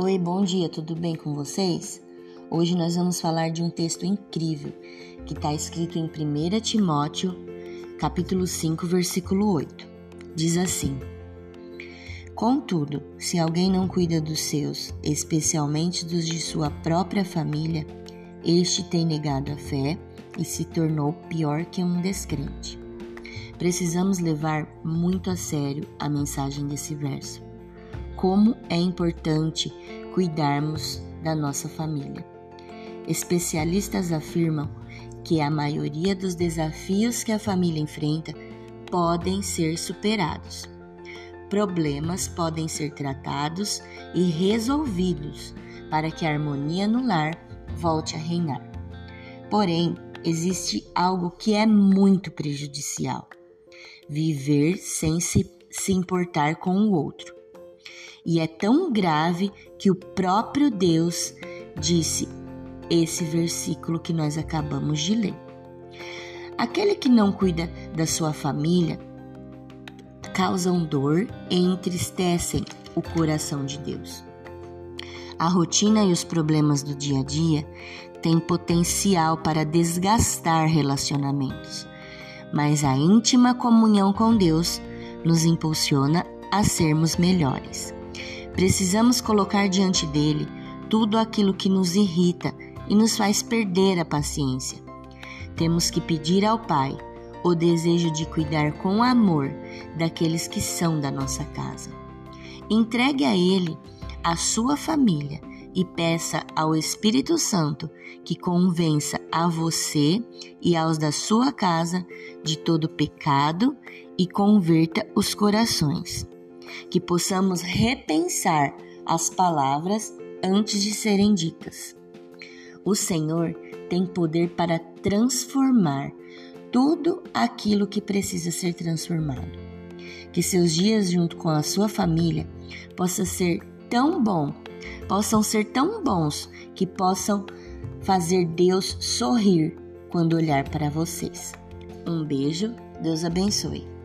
Oi, bom dia, tudo bem com vocês? Hoje nós vamos falar de um texto incrível que está escrito em 1 Timóteo, capítulo 5, versículo 8. Diz assim: Contudo, se alguém não cuida dos seus, especialmente dos de sua própria família, este tem negado a fé e se tornou pior que um descrente. Precisamos levar muito a sério a mensagem desse verso. Como é importante cuidarmos da nossa família. Especialistas afirmam que a maioria dos desafios que a família enfrenta podem ser superados. Problemas podem ser tratados e resolvidos para que a harmonia no lar volte a reinar. Porém, existe algo que é muito prejudicial: viver sem se, se importar com o outro. E é tão grave que o próprio Deus disse esse versículo que nós acabamos de ler. Aquele que não cuida da sua família causam dor e entristecem o coração de Deus. A rotina e os problemas do dia a dia têm potencial para desgastar relacionamentos, mas a íntima comunhão com Deus nos impulsiona a sermos melhores. Precisamos colocar diante dele tudo aquilo que nos irrita e nos faz perder a paciência. Temos que pedir ao Pai o desejo de cuidar com amor daqueles que são da nossa casa. Entregue a Ele a sua família e peça ao Espírito Santo que convença a você e aos da sua casa de todo pecado e converta os corações. Que possamos repensar as palavras antes de serem ditas. O Senhor tem poder para transformar tudo aquilo que precisa ser transformado. Que seus dias junto com a sua família possam ser tão bom, possam ser tão bons que possam fazer Deus sorrir quando olhar para vocês. Um beijo, Deus abençoe.